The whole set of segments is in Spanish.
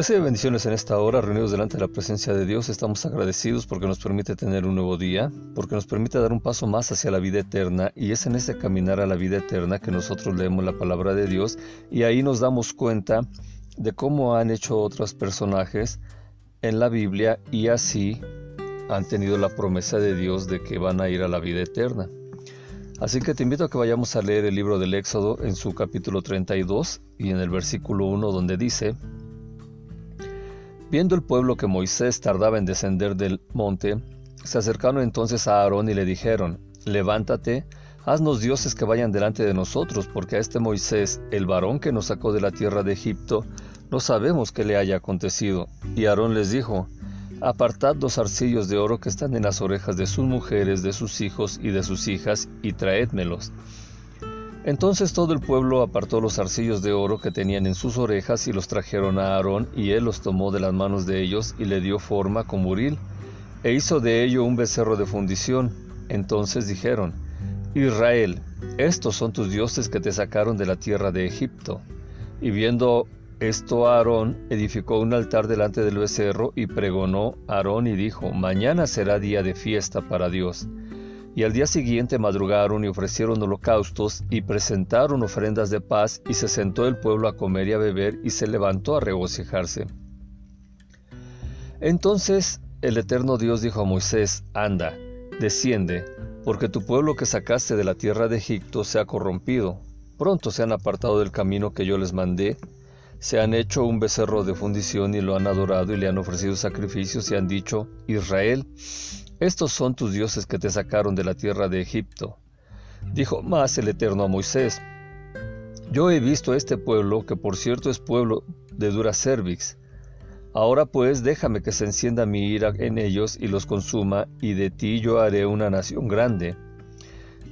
Recibe bendiciones en esta hora, reunidos delante de la presencia de Dios. Estamos agradecidos porque nos permite tener un nuevo día, porque nos permite dar un paso más hacia la vida eterna y es en ese caminar a la vida eterna que nosotros leemos la palabra de Dios y ahí nos damos cuenta de cómo han hecho otros personajes en la Biblia y así han tenido la promesa de Dios de que van a ir a la vida eterna. Así que te invito a que vayamos a leer el libro del Éxodo en su capítulo 32 y en el versículo 1 donde dice, Viendo el pueblo que Moisés tardaba en descender del monte, se acercaron entonces a Aarón y le dijeron, Levántate, haznos dioses que vayan delante de nosotros, porque a este Moisés, el varón que nos sacó de la tierra de Egipto, no sabemos qué le haya acontecido. Y Aarón les dijo, Apartad dos arcillos de oro que están en las orejas de sus mujeres, de sus hijos y de sus hijas, y traédmelos. Entonces todo el pueblo apartó los arcillos de oro que tenían en sus orejas y los trajeron a Aarón, y él los tomó de las manos de ellos y le dio forma con buril, e hizo de ello un becerro de fundición. Entonces dijeron, Israel, estos son tus dioses que te sacaron de la tierra de Egipto. Y viendo esto Aarón edificó un altar delante del becerro y pregonó Aarón y dijo, Mañana será día de fiesta para Dios. Y al día siguiente madrugaron y ofrecieron holocaustos y presentaron ofrendas de paz y se sentó el pueblo a comer y a beber y se levantó a regocijarse. Entonces el eterno Dios dijo a Moisés, Anda, desciende, porque tu pueblo que sacaste de la tierra de Egipto se ha corrompido. Pronto se han apartado del camino que yo les mandé, se han hecho un becerro de fundición y lo han adorado y le han ofrecido sacrificios y han dicho, Israel, estos son tus dioses que te sacaron de la tierra de Egipto. Dijo más el Eterno a Moisés, Yo he visto este pueblo, que por cierto es pueblo de dura cervix. Ahora pues déjame que se encienda mi ira en ellos y los consuma, y de ti yo haré una nación grande.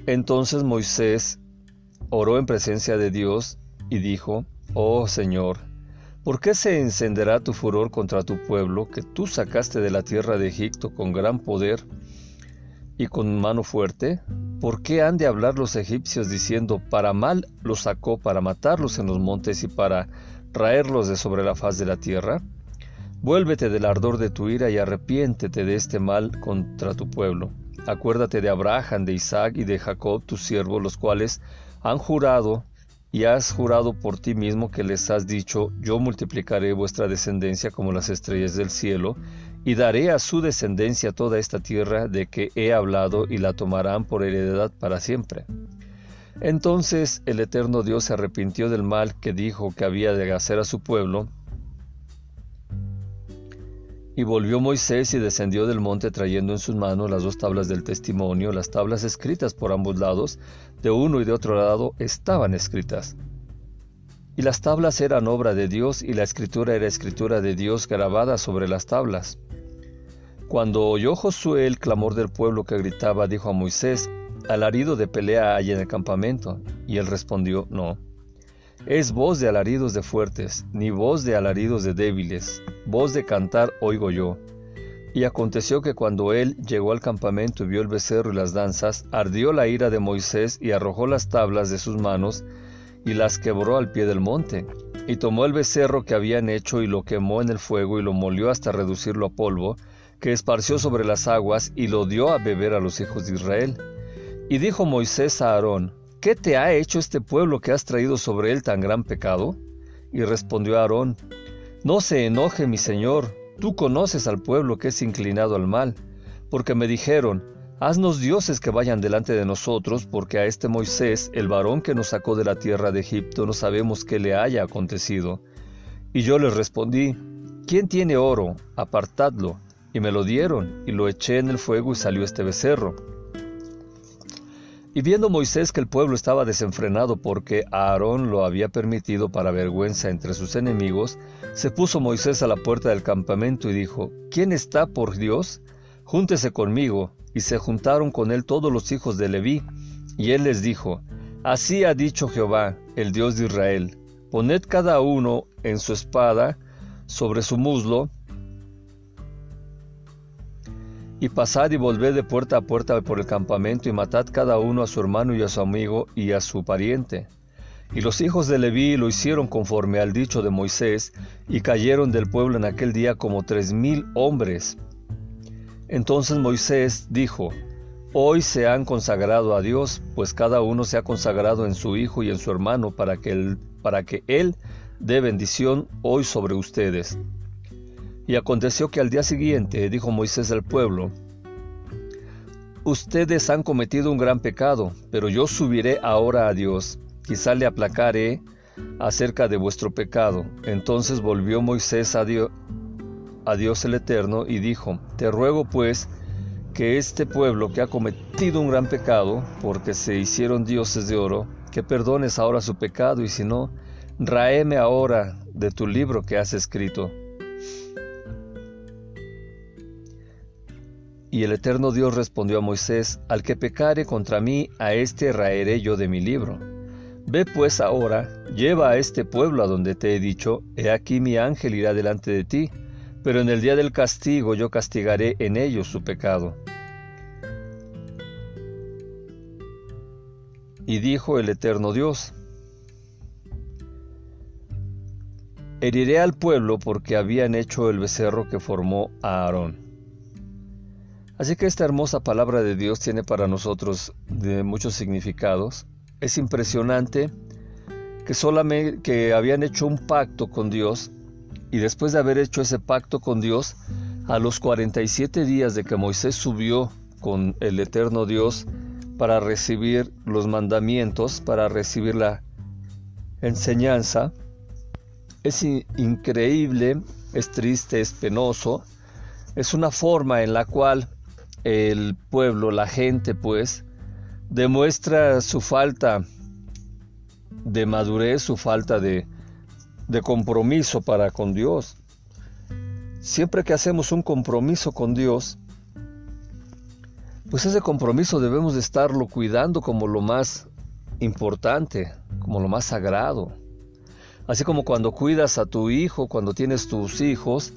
Entonces Moisés oró en presencia de Dios y dijo, Oh Señor, ¿Por qué se encenderá tu furor contra tu pueblo, que tú sacaste de la tierra de Egipto con gran poder y con mano fuerte? ¿Por qué han de hablar los egipcios diciendo, para mal los sacó, para matarlos en los montes y para raerlos de sobre la faz de la tierra? Vuélvete del ardor de tu ira y arrepiéntete de este mal contra tu pueblo. Acuérdate de Abraham, de Isaac y de Jacob, tus siervos, los cuales han jurado y has jurado por ti mismo que les has dicho, yo multiplicaré vuestra descendencia como las estrellas del cielo, y daré a su descendencia toda esta tierra de que he hablado, y la tomarán por heredad para siempre. Entonces el eterno Dios se arrepintió del mal que dijo que había de hacer a su pueblo, y volvió Moisés y descendió del monte trayendo en sus manos las dos tablas del testimonio, las tablas escritas por ambos lados, de uno y de otro lado estaban escritas. Y las tablas eran obra de Dios y la escritura era escritura de Dios grabada sobre las tablas. Cuando oyó Josué el clamor del pueblo que gritaba, dijo a Moisés, alarido de pelea hay en el campamento. Y él respondió, no. Es voz de alaridos de fuertes, ni voz de alaridos de débiles, voz de cantar oigo yo. Y aconteció que cuando él llegó al campamento y vio el becerro y las danzas, ardió la ira de Moisés y arrojó las tablas de sus manos y las quebró al pie del monte. Y tomó el becerro que habían hecho y lo quemó en el fuego y lo molió hasta reducirlo a polvo, que esparció sobre las aguas y lo dio a beber a los hijos de Israel. Y dijo Moisés a Aarón, ¿Qué te ha hecho este pueblo que has traído sobre él tan gran pecado? Y respondió Aarón, No se enoje mi señor, tú conoces al pueblo que es inclinado al mal, porque me dijeron, Haznos dioses que vayan delante de nosotros, porque a este Moisés, el varón que nos sacó de la tierra de Egipto, no sabemos qué le haya acontecido. Y yo les respondí, ¿quién tiene oro? Apartadlo. Y me lo dieron, y lo eché en el fuego y salió este becerro. Y viendo Moisés que el pueblo estaba desenfrenado porque Aarón lo había permitido para vergüenza entre sus enemigos, se puso Moisés a la puerta del campamento y dijo, ¿quién está por Dios? Júntese conmigo. Y se juntaron con él todos los hijos de Leví. Y él les dijo, Así ha dicho Jehová, el Dios de Israel, poned cada uno en su espada sobre su muslo, y pasad y volved de puerta a puerta por el campamento y matad cada uno a su hermano y a su amigo y a su pariente. Y los hijos de Leví lo hicieron conforme al dicho de Moisés, y cayeron del pueblo en aquel día como tres mil hombres. Entonces Moisés dijo, Hoy se han consagrado a Dios, pues cada uno se ha consagrado en su hijo y en su hermano para que él, para que él dé bendición hoy sobre ustedes. Y aconteció que al día siguiente dijo Moisés al pueblo, Ustedes han cometido un gran pecado, pero yo subiré ahora a Dios, quizá le aplacaré acerca de vuestro pecado. Entonces volvió Moisés a Dios, a Dios el Eterno y dijo, Te ruego pues, que este pueblo que ha cometido un gran pecado, porque se hicieron dioses de oro, que perdones ahora su pecado, y si no, raeme ahora de tu libro que has escrito. Y el eterno Dios respondió a Moisés, Al que pecare contra mí, a éste raeré yo de mi libro. Ve pues ahora, lleva a este pueblo a donde te he dicho, he aquí mi ángel irá delante de ti, pero en el día del castigo yo castigaré en ellos su pecado. Y dijo el eterno Dios, Heriré al pueblo porque habían hecho el becerro que formó a Aarón. Así que esta hermosa palabra de Dios tiene para nosotros de muchos significados. Es impresionante que solamente que habían hecho un pacto con Dios y después de haber hecho ese pacto con Dios, a los 47 días de que Moisés subió con el eterno Dios para recibir los mandamientos, para recibir la enseñanza, es increíble, es triste, es penoso, es una forma en la cual el pueblo, la gente pues, demuestra su falta de madurez, su falta de, de compromiso para con Dios. Siempre que hacemos un compromiso con Dios, pues ese compromiso debemos de estarlo cuidando como lo más importante, como lo más sagrado. Así como cuando cuidas a tu hijo, cuando tienes tus hijos,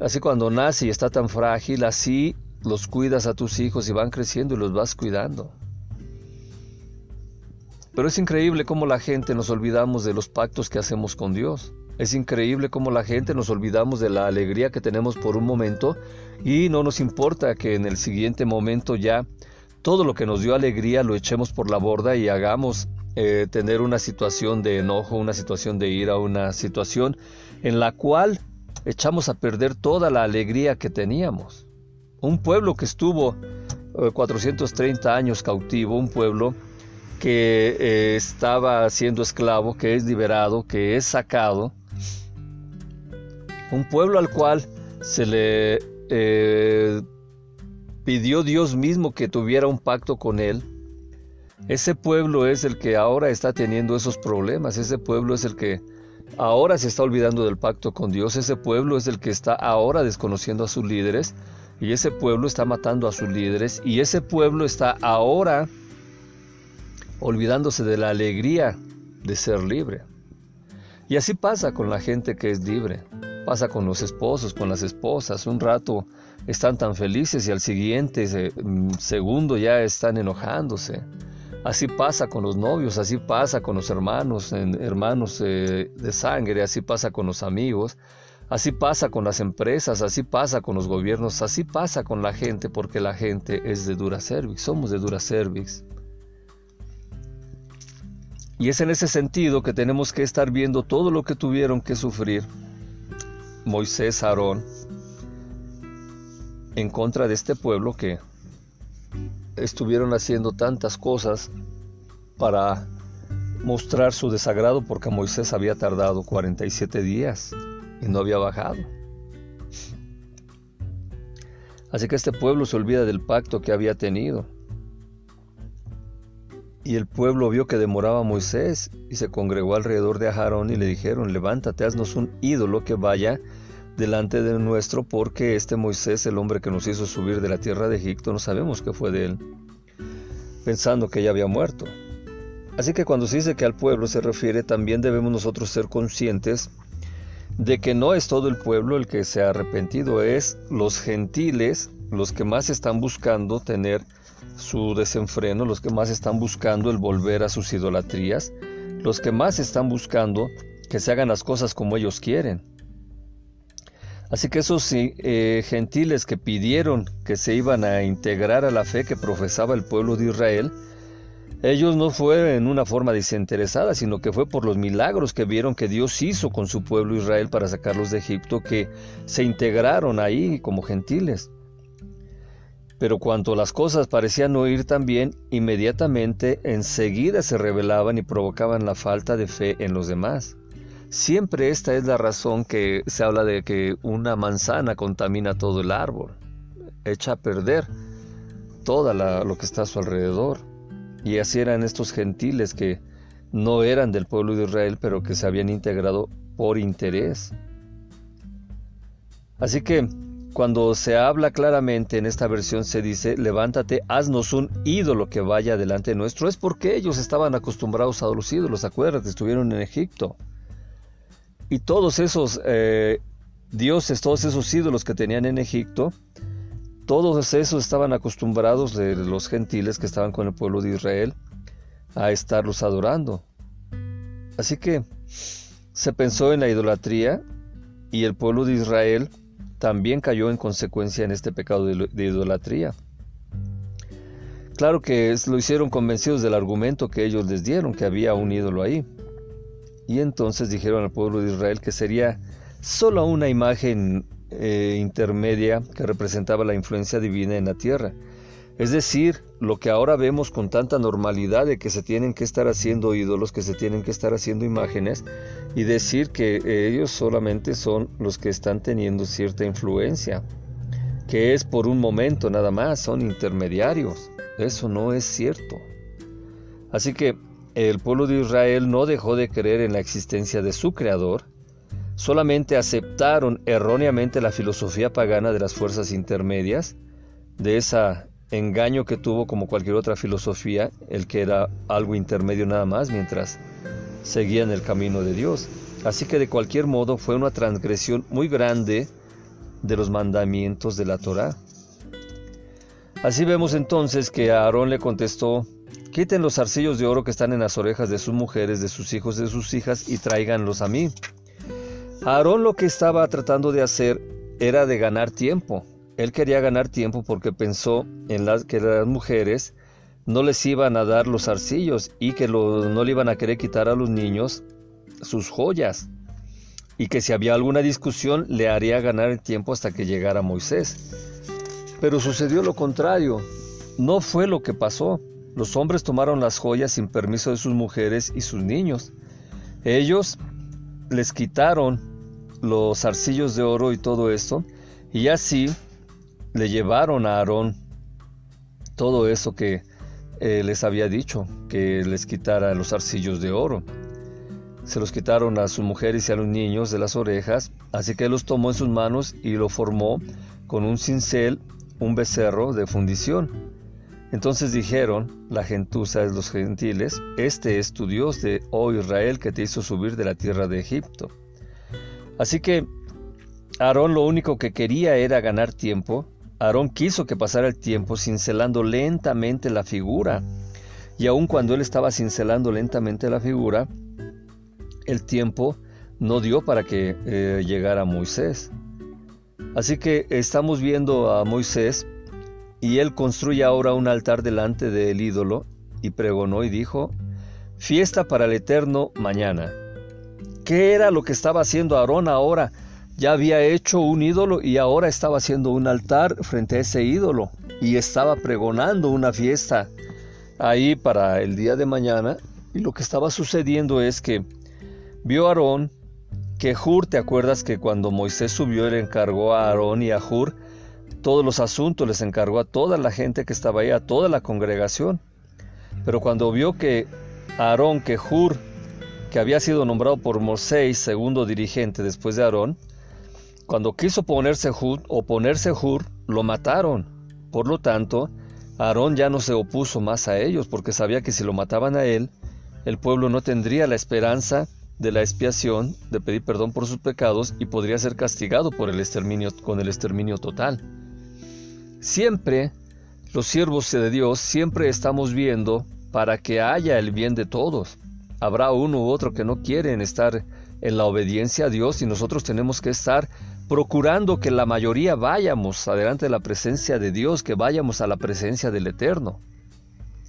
así cuando nace y está tan frágil, así los cuidas a tus hijos y van creciendo y los vas cuidando. Pero es increíble cómo la gente nos olvidamos de los pactos que hacemos con Dios. Es increíble cómo la gente nos olvidamos de la alegría que tenemos por un momento y no nos importa que en el siguiente momento ya todo lo que nos dio alegría lo echemos por la borda y hagamos eh, tener una situación de enojo, una situación de ira, una situación en la cual echamos a perder toda la alegría que teníamos. Un pueblo que estuvo 430 eh, años cautivo, un pueblo que eh, estaba siendo esclavo, que es liberado, que es sacado, un pueblo al cual se le eh, pidió Dios mismo que tuviera un pacto con él. Ese pueblo es el que ahora está teniendo esos problemas, ese pueblo es el que ahora se está olvidando del pacto con Dios, ese pueblo es el que está ahora desconociendo a sus líderes y ese pueblo está matando a sus líderes y ese pueblo está ahora olvidándose de la alegría de ser libre. Y así pasa con la gente que es libre, pasa con los esposos, con las esposas, un rato están tan felices y al siguiente mm, segundo ya están enojándose. Así pasa con los novios, así pasa con los hermanos, hermanos eh, de sangre, así pasa con los amigos, así pasa con las empresas, así pasa con los gobiernos, así pasa con la gente porque la gente es de dura cervix, somos de dura cervix. Y es en ese sentido que tenemos que estar viendo todo lo que tuvieron que sufrir Moisés, Aarón, en contra de este pueblo que estuvieron haciendo tantas cosas para mostrar su desagrado porque Moisés había tardado 47 días y no había bajado. Así que este pueblo se olvida del pacto que había tenido. Y el pueblo vio que demoraba Moisés y se congregó alrededor de Aarón y le dijeron, levántate, haznos un ídolo que vaya delante de nuestro, porque este Moisés, el hombre que nos hizo subir de la tierra de Egipto, no sabemos qué fue de él, pensando que ya había muerto. Así que cuando se dice que al pueblo se refiere, también debemos nosotros ser conscientes de que no es todo el pueblo el que se ha arrepentido, es los gentiles los que más están buscando tener su desenfreno, los que más están buscando el volver a sus idolatrías, los que más están buscando que se hagan las cosas como ellos quieren. Así que esos eh, gentiles que pidieron que se iban a integrar a la fe que profesaba el pueblo de Israel, ellos no fue en una forma desinteresada, sino que fue por los milagros que vieron que Dios hizo con su pueblo Israel para sacarlos de Egipto, que se integraron ahí como gentiles. Pero cuando las cosas parecían no ir tan bien, inmediatamente enseguida se rebelaban y provocaban la falta de fe en los demás. Siempre esta es la razón que se habla de que una manzana contamina todo el árbol, echa a perder todo lo que está a su alrededor. Y así eran estos gentiles que no eran del pueblo de Israel, pero que se habían integrado por interés. Así que cuando se habla claramente en esta versión se dice, levántate, haznos un ídolo que vaya delante nuestro, es porque ellos estaban acostumbrados a los ídolos, acuérdate, estuvieron en Egipto. Y todos esos eh, dioses, todos esos ídolos que tenían en Egipto, todos esos estaban acostumbrados de los gentiles que estaban con el pueblo de Israel a estarlos adorando. Así que se pensó en la idolatría y el pueblo de Israel también cayó en consecuencia en este pecado de, idolatría. Claro que lo hicieron convencidos del argumento que ellos les dieron, que había un ídolo ahí. Y entonces dijeron al pueblo de Israel que sería solo una imagen eh, intermedia que representaba la influencia divina en la tierra. Es decir, lo que ahora vemos con tanta normalidad de que se tienen que estar haciendo ídolos, que se tienen que estar haciendo imágenes, y decir que ellos solamente son los que están teniendo cierta influencia, que es por un momento nada más, son intermediarios. Eso no es cierto. Así que el pueblo de Israel no dejó de creer en la existencia de su Creador, solamente aceptaron erróneamente la filosofía pagana de las fuerzas intermedias, de ese engaño que tuvo como cualquier otra filosofía, el que era algo intermedio nada más, mientras seguían el camino de Dios. Así que de cualquier modo fue una transgresión muy grande de los mandamientos de la Torá. Así vemos entonces que Aarón le contestó Quiten los arcillos de oro que están en las orejas de sus mujeres, de sus hijos, de sus hijas, y tráiganlos a mí. Aarón lo que estaba tratando de hacer era de ganar tiempo. Él quería ganar tiempo porque pensó en las, que las mujeres no les iban a dar los arcillos y que no le iban a querer quitar a los niños sus joyas. Y que si había alguna discusión le haría ganar el tiempo hasta que llegara Moisés. Pero sucedió lo contrario. No fue lo que pasó. Los hombres tomaron las joyas sin permiso de sus mujeres y sus niños. Ellos les quitaron los arcillos de oro y todo esto, y así le llevaron a Aarón todo eso que eh, les había dicho, que les quitara los arcillos de oro. Se los quitaron a sus mujeres y a los niños de las orejas, así que los tomó en sus manos y lo formó con un cincel, un becerro de fundición. Entonces dijeron, la gentuza de los gentiles, Este es tu Dios de, oh Israel, que te hizo subir de la tierra de Egipto. Así que Aarón lo único que quería era ganar tiempo. Aarón quiso que pasara el tiempo cincelando lentamente la figura. Y aun cuando él estaba cincelando lentamente la figura, el tiempo no dio para que eh, llegara Moisés. Así que estamos viendo a Moisés y él construye ahora un altar delante del ídolo y pregonó y dijo, fiesta para el eterno mañana. ¿Qué era lo que estaba haciendo Aarón ahora? Ya había hecho un ídolo y ahora estaba haciendo un altar frente a ese ídolo y estaba pregonando una fiesta ahí para el día de mañana. Y lo que estaba sucediendo es que vio Aarón que Hur, ¿te acuerdas que cuando Moisés subió le encargó a Aarón y a Hur todos los asuntos, les encargó a toda la gente que estaba ahí, a toda la congregación. Pero cuando vio que Aarón, que Hur, que había sido nombrado por Moisés segundo dirigente después de Aarón, cuando quiso ponerse Hur, oponerse Hur, lo mataron. Por lo tanto, Aarón ya no se opuso más a ellos, porque sabía que si lo mataban a él, el pueblo no tendría la esperanza de la expiación, de pedir perdón por sus pecados y podría ser castigado por el exterminio, con el exterminio total. Siempre, los siervos de Dios, siempre estamos viendo para que haya el bien de todos. Habrá uno u otro que no quieren estar en la obediencia a Dios y nosotros tenemos que estar procurando que la mayoría vayamos adelante de la presencia de Dios, que vayamos a la presencia del Eterno.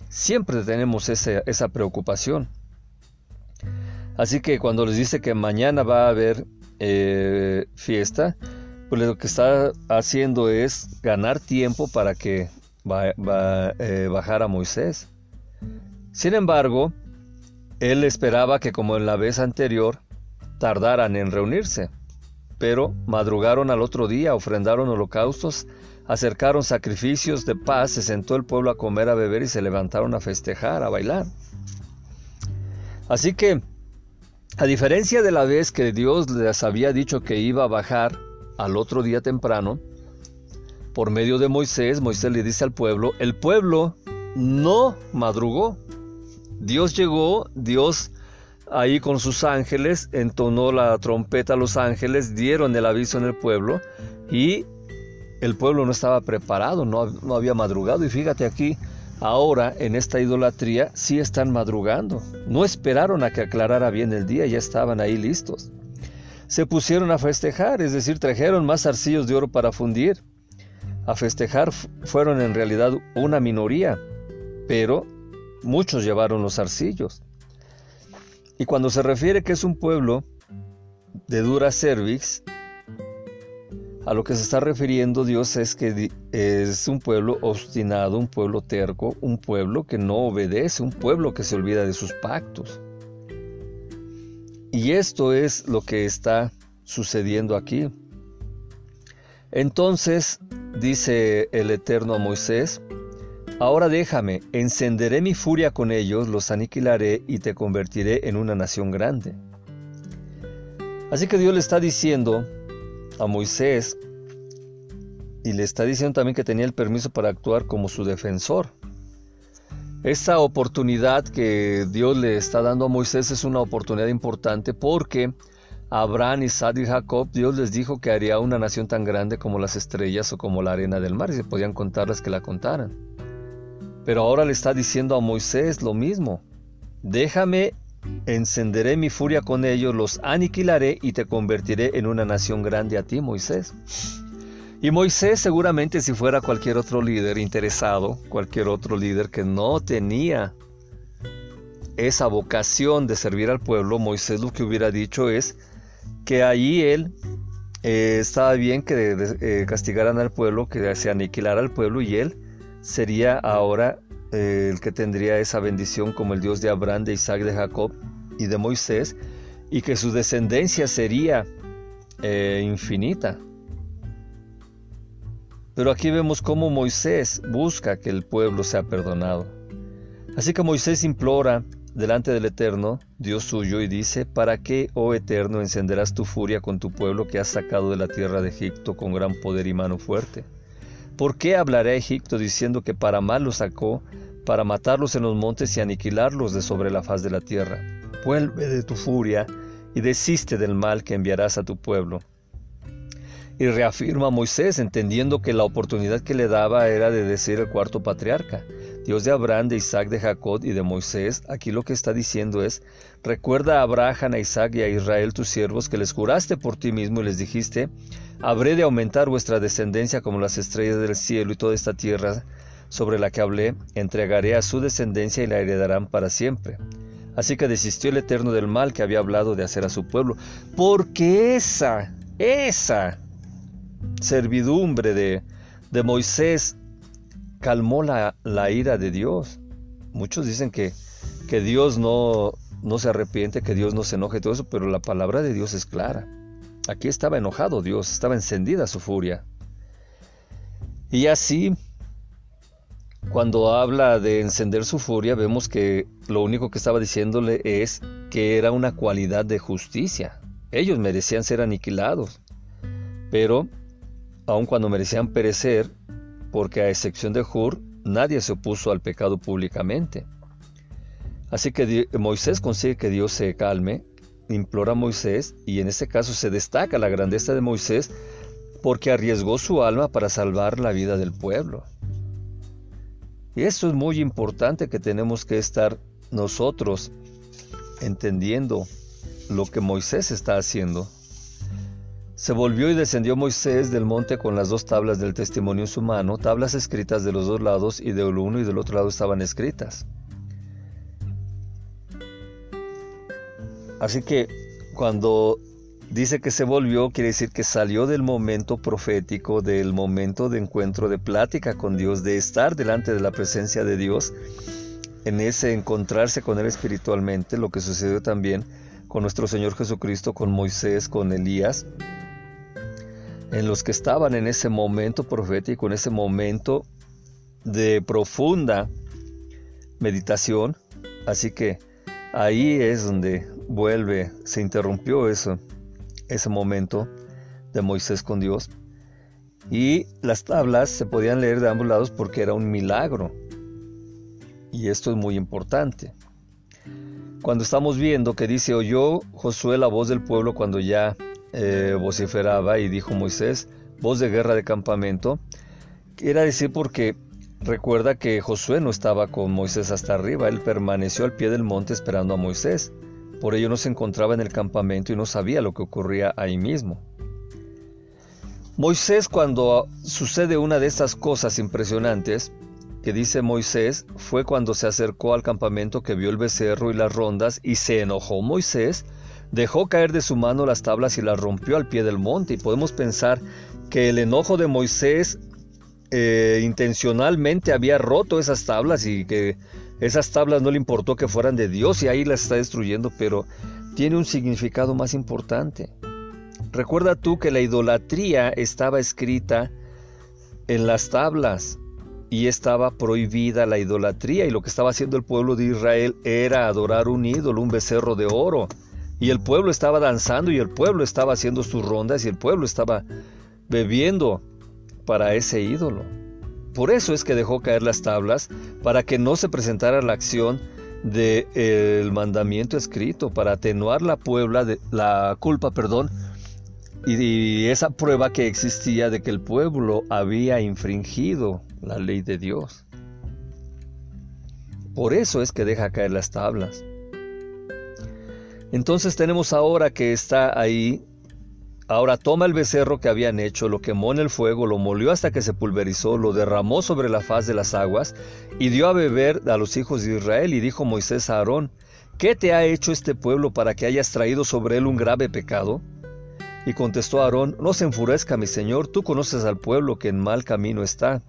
Siempre tenemos esa preocupación. Así que cuando les dice que mañana va a haber eh, fiesta, pues lo que está haciendo es ganar tiempo para que va, a eh, bajar a Moisés. Sin embargo, él esperaba que como en la vez anterior, tardaran en reunirse. Pero madrugaron al otro día, ofrendaron holocaustos, acercaron sacrificios de paz, se sentó el pueblo a comer, a beber y se levantaron a festejar, a bailar. Así que, a diferencia de la vez que Dios les había dicho que iba a bajar al otro día temprano, por medio de Moisés, Moisés le dice al pueblo, el pueblo no madrugó. Dios llegó, Dios ahí con sus ángeles entonó la trompeta a los ángeles, dieron el aviso en el pueblo y el pueblo no estaba preparado, no, no había madrugado. Y fíjate aquí, ahora en esta idolatría sí están madrugando. No esperaron a que aclarara bien el día, ya estaban ahí listos. Se pusieron a festejar, es decir, trajeron más arcillos de oro para fundir a festejar fueron en realidad una minoría, pero muchos llevaron los arcillos. Y cuando se refiere que es un pueblo de dura cervix, a lo que se está refiriendo Dios es que es un pueblo obstinado, un pueblo terco, un pueblo que no obedece, un pueblo que se olvida de sus pactos. Y esto es lo que está sucediendo aquí. Entonces dice el Eterno a Moisés, Ahora déjame, encenderé mi furia con ellos, los aniquilaré y te convertiré en una nación grande. Así que Dios le está diciendo a Moisés, y le está diciendo también que tenía el permiso para actuar como su defensor. Esta oportunidad que Dios le está dando a Moisés es una oportunidad importante porque Abraham, Isaac y Jacob, Dios les dijo que haría una nación tan grande como las estrellas o como la arena del mar, y se podían contarlas que la contaran. Pero ahora le está diciendo a Moisés lo mismo. Déjame, encenderé mi furia con ellos, los aniquilaré y te convertiré en una nación grande a ti, Moisés. Y Moisés seguramente si fuera cualquier otro líder interesado, cualquier otro líder que no tenía esa vocación de servir al pueblo, Moisés lo que hubiera dicho es, que allí él eh, estaba bien que eh, castigaran al pueblo, que se aniquilara al pueblo y él sería ahora eh, el que tendría esa bendición como el Dios de Abraham, de Isaac, de Jacob y de Moisés, y que su descendencia sería infinita. Pero aquí vemos cómo Moisés busca que el pueblo sea perdonado. Así que Moisés implora delante del Eterno, Dios suyo, y dice, ¿para qué, oh Eterno, encenderás tu furia con tu pueblo que has sacado de la tierra de Egipto con gran poder y mano fuerte? ¿Por qué hablaré a Egipto diciendo que para mal los sacó, para matarlos en los montes y aniquilarlos de sobre la faz de la tierra? Vuelve de tu furia y desiste del mal que enviarás a tu pueblo. Y reafirma Moisés, entendiendo que la oportunidad que le daba era de decir el cuarto patriarca, Dios de Abraham, de Isaac, de Jacob y de Moisés, aquí lo que está diciendo es, recuerda a Abraham, a Isaac y a Israel tus siervos que les juraste por ti mismo y les dijiste, habré de aumentar vuestra descendencia como las estrellas del cielo y toda esta tierra sobre la que hablé, entregaré a su descendencia y la heredarán para siempre. Así que desistió el Eterno del mal que había hablado de hacer a su pueblo, porque esa, esa servidumbre de, de Moisés calmó la, ira de Dios. Muchos dicen que, que Dios no, no se arrepiente, que Dios no se enoje, todo eso, pero la palabra de Dios es clara. Aquí estaba enojado Dios, estaba encendida su furia. Y así, cuando habla de encender su furia, vemos que lo único que estaba diciéndole es que era una cualidad de justicia. Ellos merecían ser aniquilados, pero aun cuando merecían perecer, porque a excepción de Hur, nadie se opuso al pecado públicamente. Así que Moisés consigue que Dios se calme, implora a Moisés, y en este caso se destaca la grandeza de Moisés porque arriesgó su alma para salvar la vida del pueblo. Y esto es muy importante que tenemos que estar nosotros entendiendo lo que Moisés está haciendo. Se volvió y descendió Moisés del monte con las dos tablas del testimonio en su mano, tablas escritas de los dos lados y del uno y del otro lado estaban escritas. Así que cuando dice que se volvió, quiere decir que salió del momento profético, del momento de encuentro, de plática con Dios, de estar delante de la presencia de Dios, en ese encontrarse con Él espiritualmente, lo que sucedió también con nuestro Señor Jesucristo, con Moisés, con Elías, en los que estaban en ese momento profético, en ese momento de profunda meditación. Así que ahí es donde vuelve, se interrumpió eso, ese momento de Moisés con Dios. Y las tablas se podían leer de ambos lados porque era un milagro. Y esto es muy importante. Cuando estamos viendo que dice, oyó Josué la voz del pueblo cuando ya eh, vociferaba y dijo Moisés, voz de guerra de campamento, era decir porque recuerda que Josué no estaba con Moisés hasta arriba, él permaneció al pie del monte esperando a Moisés. Por ello no se encontraba en el campamento y no sabía lo que ocurría ahí mismo. Moisés cuando sucede una de estas cosas impresionantes, que dice Moisés, fue cuando se acercó al campamento que vio el becerro y las rondas y se enojó Moisés, dejó caer de su mano las tablas y las rompió al pie del monte. Y podemos pensar que el enojo de Moisés eh, intencionalmente había roto esas tablas y que esas tablas no le importó que fueran de Dios y ahí las está destruyendo, pero tiene un significado más importante. Recuerda tú que la idolatría estaba escrita en las tablas y estaba prohibida la idolatría y lo que estaba haciendo el pueblo de Israel era adorar un ídolo, un becerro de oro. Y el pueblo estaba danzando y el pueblo estaba haciendo sus rondas y el pueblo estaba bebiendo para ese ídolo. Por eso es que dejó caer las tablas, para que no se presentara la acción del mandamiento escrito, para atenuar la, puebla de, la culpa, perdón, y, esa prueba que existía de que el pueblo había infringido la ley de Dios. Por eso es que deja caer las tablas. Entonces tenemos ahora que está ahí Ahora toma el becerro que habían hecho, lo quemó en el fuego, lo molió hasta que se pulverizó, lo derramó sobre la faz de las aguas y dio a beber a los hijos de Israel. Y dijo Moisés a Aarón, ¿qué te ha hecho este pueblo para que hayas traído sobre él un grave pecado? Y contestó Aarón, no se enfurezca mi señor, tú conoces al pueblo que en mal camino está.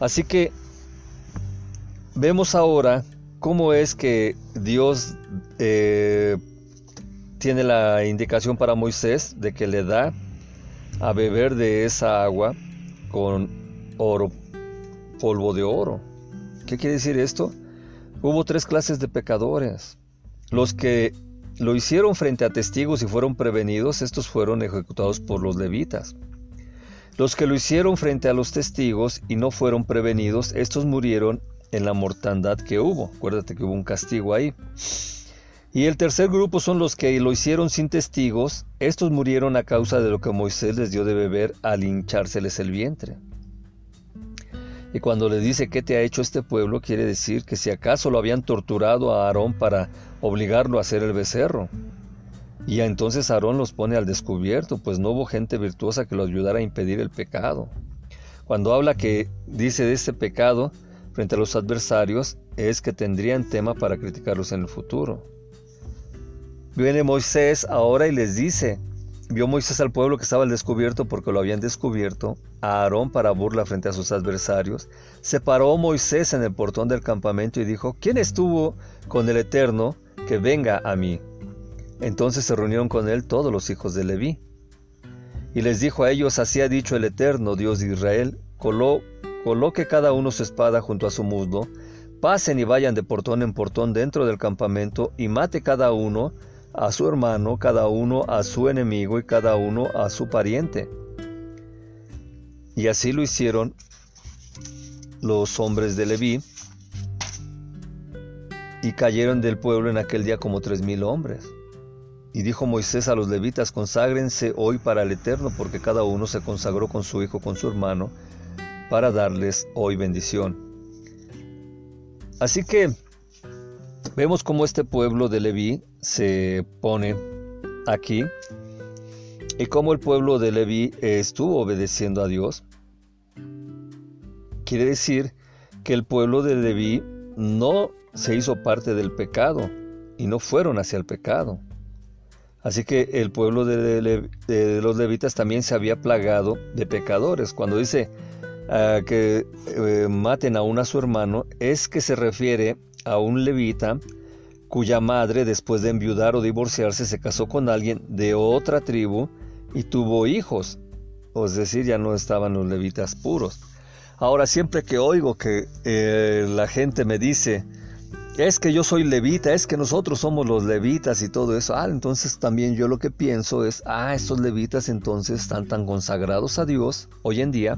Así que vemos ahora cómo es que Dios eh, tiene la indicación para Moisés de que le da a beber de esa agua con oro, polvo de oro. ¿Qué quiere decir esto? Hubo tres clases de pecadores. Los que lo hicieron frente a testigos y fueron prevenidos, estos fueron ejecutados por los levitas. Los que lo hicieron frente a los testigos y no fueron prevenidos, estos murieron en la mortandad que hubo. Acuérdate que hubo un castigo ahí. Y el tercer grupo son los que lo hicieron sin testigos. Estos murieron a causa de lo que Moisés les dio de beber al hinchárseles el vientre. Y cuando le dice qué te ha hecho este pueblo, quiere decir que si acaso lo habían torturado a Aarón para obligarlo a hacer el becerro. Y entonces Aarón los pone al descubierto, pues no hubo gente virtuosa que lo ayudara a impedir el pecado. Cuando habla que dice de este pecado frente a los adversarios, es que tendrían tema para criticarlos en el futuro. Viene Moisés ahora y les dice, vio Moisés al pueblo que estaba al descubierto porque lo habían descubierto, a Aarón para burla frente a sus adversarios, se paró Moisés en el portón del campamento y dijo, ¿quién estuvo con el Eterno? Que venga a mí. Entonces se reunieron con él todos los hijos de Leví. Y les dijo a ellos, así ha dicho el Eterno, Dios de Israel, coloque cada uno su espada junto a su muslo, pasen y vayan de portón en portón dentro del campamento y mate cada uno a su hermano, cada uno a su enemigo y cada uno a su pariente. Y así lo hicieron los hombres de Leví, y cayeron del pueblo en aquel día como tres mil hombres. Y dijo Moisés a los levitas, conságrense hoy para el Eterno, porque cada uno se consagró con su hijo, con su hermano, para darles hoy bendición. Así que Vemos cómo este pueblo de Leví se pone aquí y cómo el pueblo de Leví estuvo obedeciendo a Dios. Quiere decir que el pueblo de Leví no se hizo parte del pecado y no fueron hacia el pecado. Así que el pueblo de, los levitas también se había plagado de pecadores. Cuando dice que eh, maten a a su hermano, es que se refiere a un levita cuya madre, después de enviudar o divorciarse, se casó con alguien de otra tribu y tuvo hijos. Es decir, ya no estaban los levitas puros. Ahora, siempre que oigo que eh, la gente me dice, es que yo soy levita, es que nosotros somos los levitas y todo eso. Ah, entonces también yo lo que pienso es, ah, estos levitas entonces están tan consagrados a Dios hoy en día,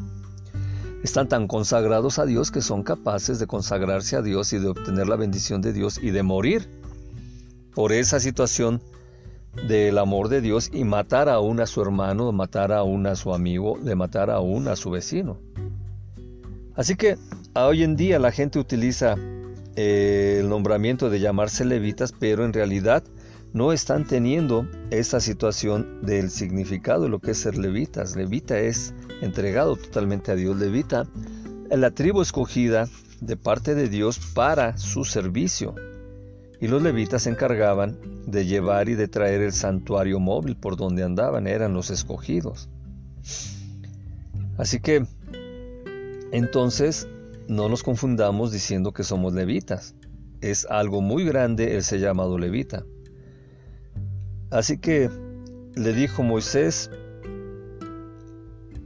están tan consagrados a Dios que son capaces de consagrarse a Dios y de obtener la bendición de Dios y de morir por esa situación del amor de Dios y matar aún a su hermano, matar aún a su amigo, de matar aún a su vecino. Así que hoy en día la gente utiliza eh, el nombramiento de llamarse levitas, pero en realidad no están teniendo esa situación del significado de lo que es ser levitas. Levita es entregado totalmente a Dios. Levita la tribu escogida de parte de Dios para su servicio. Y los levitas se encargaban de llevar y de traer el santuario móvil por donde andaban, eran los escogidos. Así que entonces no nos confundamos diciendo que somos levitas. Es algo muy grande el ser llamado levita. Así que le dijo Moisés,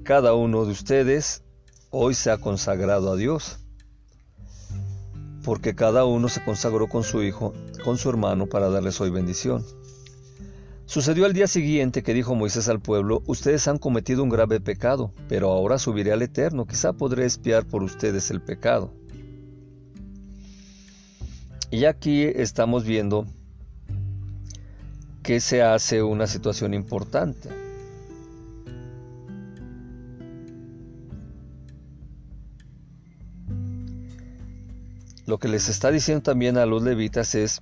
cada uno de ustedes hoy se ha consagrado a Dios, porque cada uno se consagró con su hijo, con su hermano, para darles hoy bendición. Sucedió al día siguiente que dijo Moisés al pueblo, ustedes han cometido un grave pecado, pero ahora subiré al Eterno, quizá podré espiar por ustedes el pecado. Y aquí estamos viendo que se hace una situación importante. Lo que les está diciendo también a los levitas es,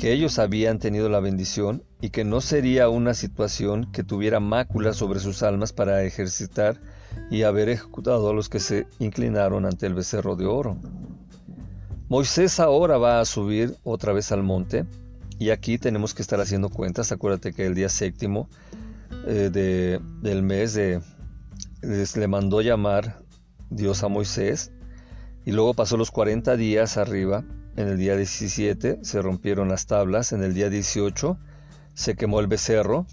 que ellos habían tenido la bendición y que no sería una situación que tuviera máculas sobre sus almas para ejercitar y haber ejecutado a los que se inclinaron ante el becerro de oro. Moisés ahora va a subir otra vez al monte y aquí tenemos que estar haciendo cuentas. Acuérdate que el día séptimo eh, del mes de, le mandó llamar Dios a Moisés y luego pasó los 40 días arriba en el día 17 se rompieron las tablas. En el día 18 se quemó el becerro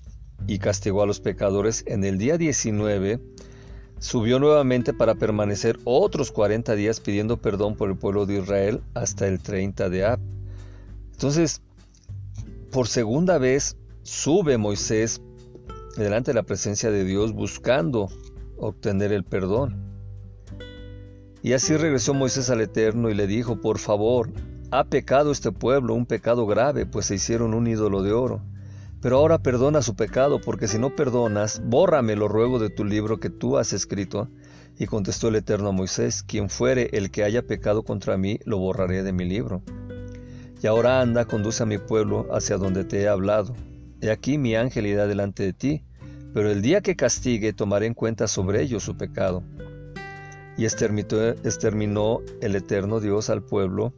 y castigó a los pecadores. En el día 19 subió nuevamente para permanecer otros 40 días pidiendo perdón por el pueblo de Israel hasta el 30 de Ab. Entonces, por segunda vez sube Moisés delante de la presencia de Dios buscando obtener el perdón. Y así regresó Moisés al Eterno y le dijo, por favor, ha pecado este pueblo un pecado grave, pues se hicieron un ídolo de oro. Pero ahora perdona su pecado, porque si no perdonas, bórrame lo ruego de tu libro que tú has escrito. Y contestó el Eterno a Moisés, quien fuere el que haya pecado contra mí, lo borraré de mi libro. Y ahora anda, conduce a mi pueblo hacia donde te he hablado. He aquí mi ángel irá delante de ti, pero el día que castigue tomaré en cuenta sobre ellos su pecado y exterminó el eterno Dios al pueblo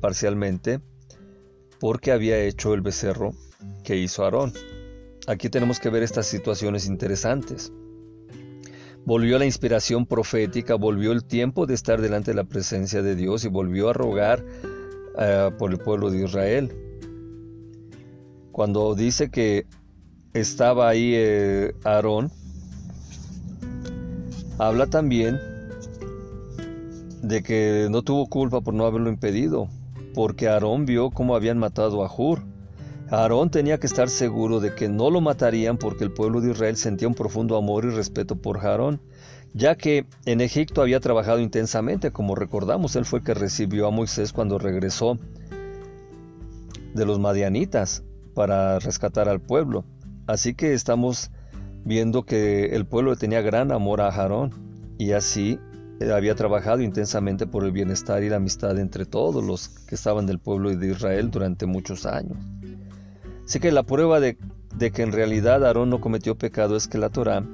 parcialmente porque había hecho el becerro que hizo Aarón. Aquí tenemos que ver estas situaciones interesantes. Volvió la inspiración profética, volvió el tiempo de estar delante de la presencia de Dios y volvió a rogar eh, por el pueblo de Israel. Cuando dice que estaba ahí eh, Aarón, habla también de que no tuvo culpa por no haberlo impedido, porque Aarón vio cómo habían matado a Hur. Aarón tenía que estar seguro de que no lo matarían porque el pueblo de Israel sentía un profundo amor y respeto por Aarón, ya que en Egipto había trabajado intensamente, como recordamos, él fue el que recibió a Moisés cuando regresó de los madianitas para rescatar al pueblo. Así que estamos viendo que el pueblo tenía gran amor a Aarón y así eh, había trabajado intensamente por el bienestar y la amistad entre todos los que estaban del pueblo de Israel durante muchos años. Así que la prueba de, de que en realidad Aarón no cometió pecado es que la Torá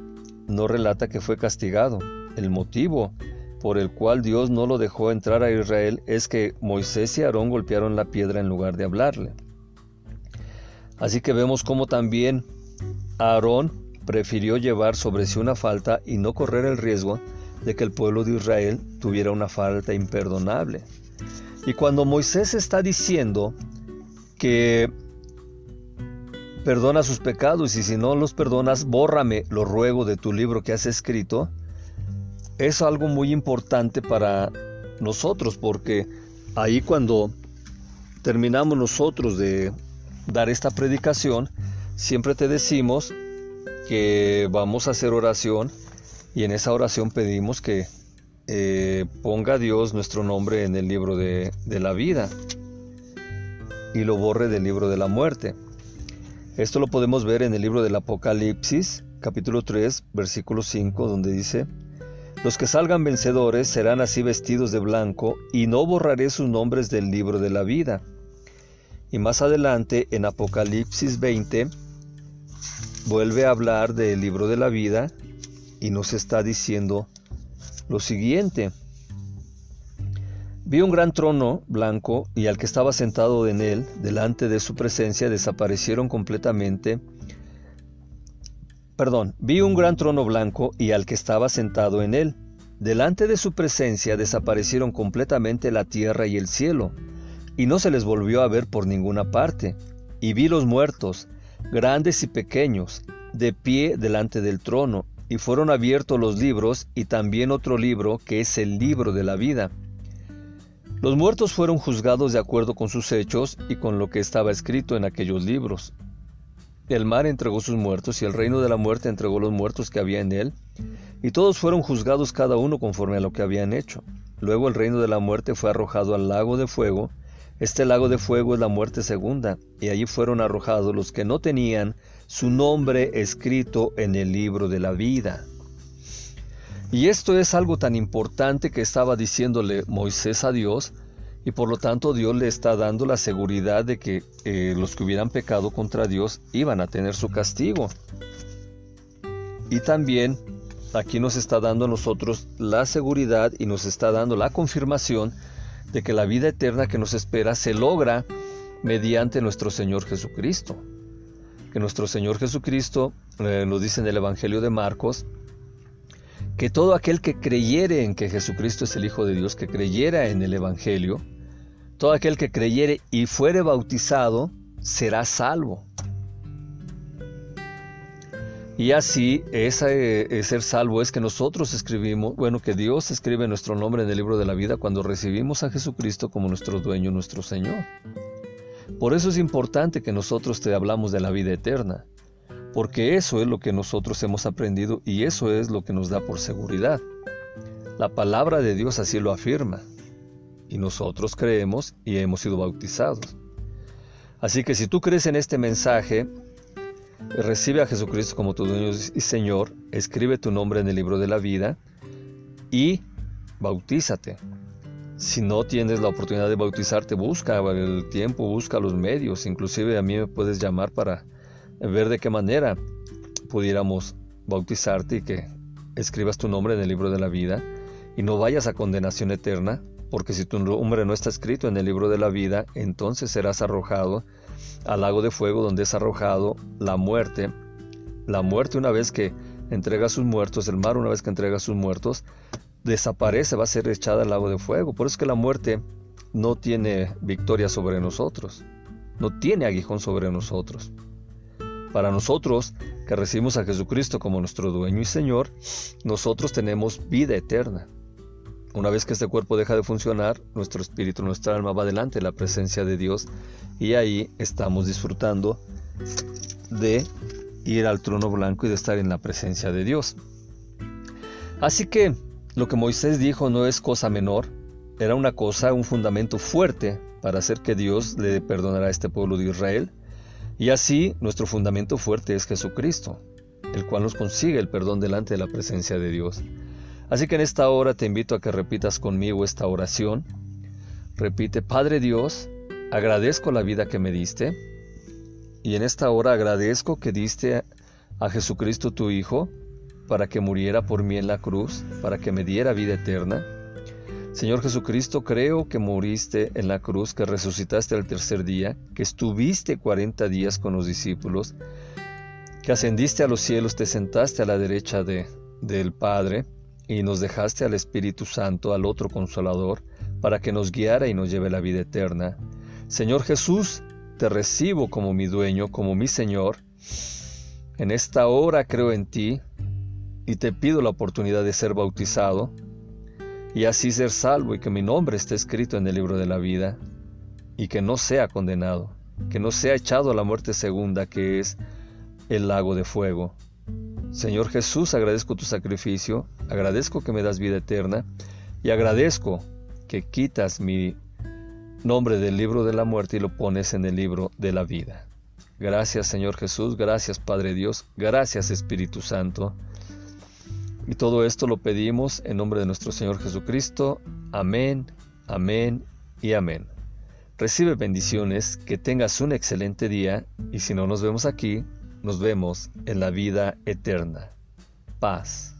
no relata que fue castigado. El motivo por el cual Dios no lo dejó entrar a Israel es que Moisés y Aarón golpearon la piedra en lugar de hablarle. Así que vemos cómo también Aarón prefirió llevar sobre sí una falta y no correr el riesgo de que el pueblo de Israel tuviera una falta imperdonable. Y cuando Moisés está diciendo que perdona sus pecados y si no los perdonas, bórrame, lo ruego de tu libro que has escrito, es algo muy importante para nosotros porque ahí cuando terminamos nosotros de dar esta predicación, siempre te decimos que vamos a hacer oración y en esa oración pedimos que eh, ponga Dios nuestro nombre en el libro de, de la vida y lo borre del libro de la muerte. Esto lo podemos ver en el libro del Apocalipsis, capítulo 3, versículo 5, donde dice, Los que salgan vencedores serán así vestidos de blanco, y no borraré sus nombres del libro de la vida y más adelante, en Apocalipsis 20, vuelve a hablar del libro de la vida y nos está diciendo lo siguiente. Vi un gran trono blanco y al que estaba sentado en él, delante de su presencia, desaparecieron completamente. Perdón, vi un gran trono blanco y al que estaba sentado en él. Delante de su presencia desaparecieron completamente la tierra y el cielo y no se les volvió a ver por ninguna parte. Y vi los muertos, grandes y pequeños, de pie delante del trono, y fueron abiertos los libros y también otro libro que es el libro de la vida. Los muertos fueron juzgados de acuerdo con sus hechos y con lo que estaba escrito en aquellos libros. El mar entregó sus muertos y el reino de la muerte entregó los muertos que había en él, y todos fueron juzgados cada uno conforme a lo que habían hecho. Luego el reino de la muerte fue arrojado al lago de fuego, este lago de fuego es la muerte segunda, y allí fueron arrojados los que no tenían su nombre escrito en el libro de la vida. Y esto es algo tan importante que estaba diciéndole Moisés a Dios, y por lo tanto Dios le está dando la seguridad de que eh, los que hubieran pecado contra Dios iban a tener su castigo. Y también aquí nos está dando a nosotros la seguridad y nos está dando la confirmación de que la vida eterna que nos espera se logra mediante nuestro Señor Jesucristo. Que nuestro Señor Jesucristo eh, nos dice en el Evangelio de Marcos, que todo aquel que creyere en que Jesucristo es el Hijo de Dios, que creyera en el Evangelio, todo aquel que creyere y fuere bautizado, será salvo. Y así, ese, ser salvo es que nosotros escribimos, bueno, que Dios escribe nuestro nombre en el libro de la vida cuando recibimos a Jesucristo como nuestro dueño, nuestro Señor. Por eso es importante que nosotros te hablamos de la vida eterna, porque eso es lo que nosotros hemos aprendido y eso es lo que nos da por seguridad. La palabra de Dios así lo afirma, y nosotros creemos y hemos sido bautizados. Así que si tú crees en este mensaje, Recibe a Jesucristo como tu dueño y Señor, escribe tu nombre en el libro de la vida y bautízate. Si no tienes la oportunidad de bautizarte, busca el tiempo, busca los medios. Inclusive a mí me puedes llamar para ver de qué manera pudiéramos bautizarte y que escribas tu nombre en el libro de la vida y no vayas a condenación eterna, porque si tu nombre no está escrito en el libro de la vida, entonces serás arrojado al lago de fuego donde es arrojado la muerte. La muerte una vez que entrega sus muertos, el mar una vez que entrega sus muertos, desaparece, va a ser echada al lago de fuego. Por eso es que la muerte no tiene victoria sobre nosotros, no tiene aguijón sobre nosotros. Para nosotros, que recibimos a Jesucristo como nuestro dueño y Señor, nosotros tenemos vida eterna. Una vez que este cuerpo deja de funcionar, nuestro espíritu, nuestra alma va delante de la presencia de Dios y ahí estamos disfrutando de ir al trono blanco y de estar en la presencia de Dios. Así que lo que Moisés dijo no es cosa menor, era una cosa, un fundamento fuerte para hacer que Dios le perdonara a este pueblo de Israel. Y así nuestro fundamento fuerte es Jesucristo, el cual nos consigue el perdón delante de la presencia de Dios. Así que en esta hora te invito a que repitas conmigo esta oración. Repite, Padre Dios, agradezco la vida que me diste y en esta hora agradezco que diste a Jesucristo tu Hijo para que muriera por mí en la cruz, para que me diera vida eterna. Señor Jesucristo, creo que moriste en la cruz, que resucitaste al tercer día, que estuviste cuarenta días con los discípulos, que ascendiste a los cielos, te sentaste a la derecha de, del Padre y nos dejaste al Espíritu Santo, al otro consolador, para que nos guiara y nos lleve la vida eterna. Señor Jesús, te recibo como mi dueño, como mi Señor. En esta hora creo en ti y te pido la oportunidad de ser bautizado y así ser salvo y que mi nombre esté escrito en el libro de la vida y que no sea condenado, que no sea echado a la muerte segunda que es el lago de fuego. Señor Jesús, agradezco tu sacrificio, agradezco que me das vida eterna y agradezco que quitas mi nombre del libro de la muerte y lo pones en el libro de la vida. Gracias Señor Jesús, gracias Padre Dios, gracias Espíritu Santo. Y todo esto lo pedimos en nombre de nuestro Señor Jesucristo. Amén, amén y amén. Recibe bendiciones, que tengas un excelente día y si no nos vemos aquí, nos vemos en la vida eterna. Paz.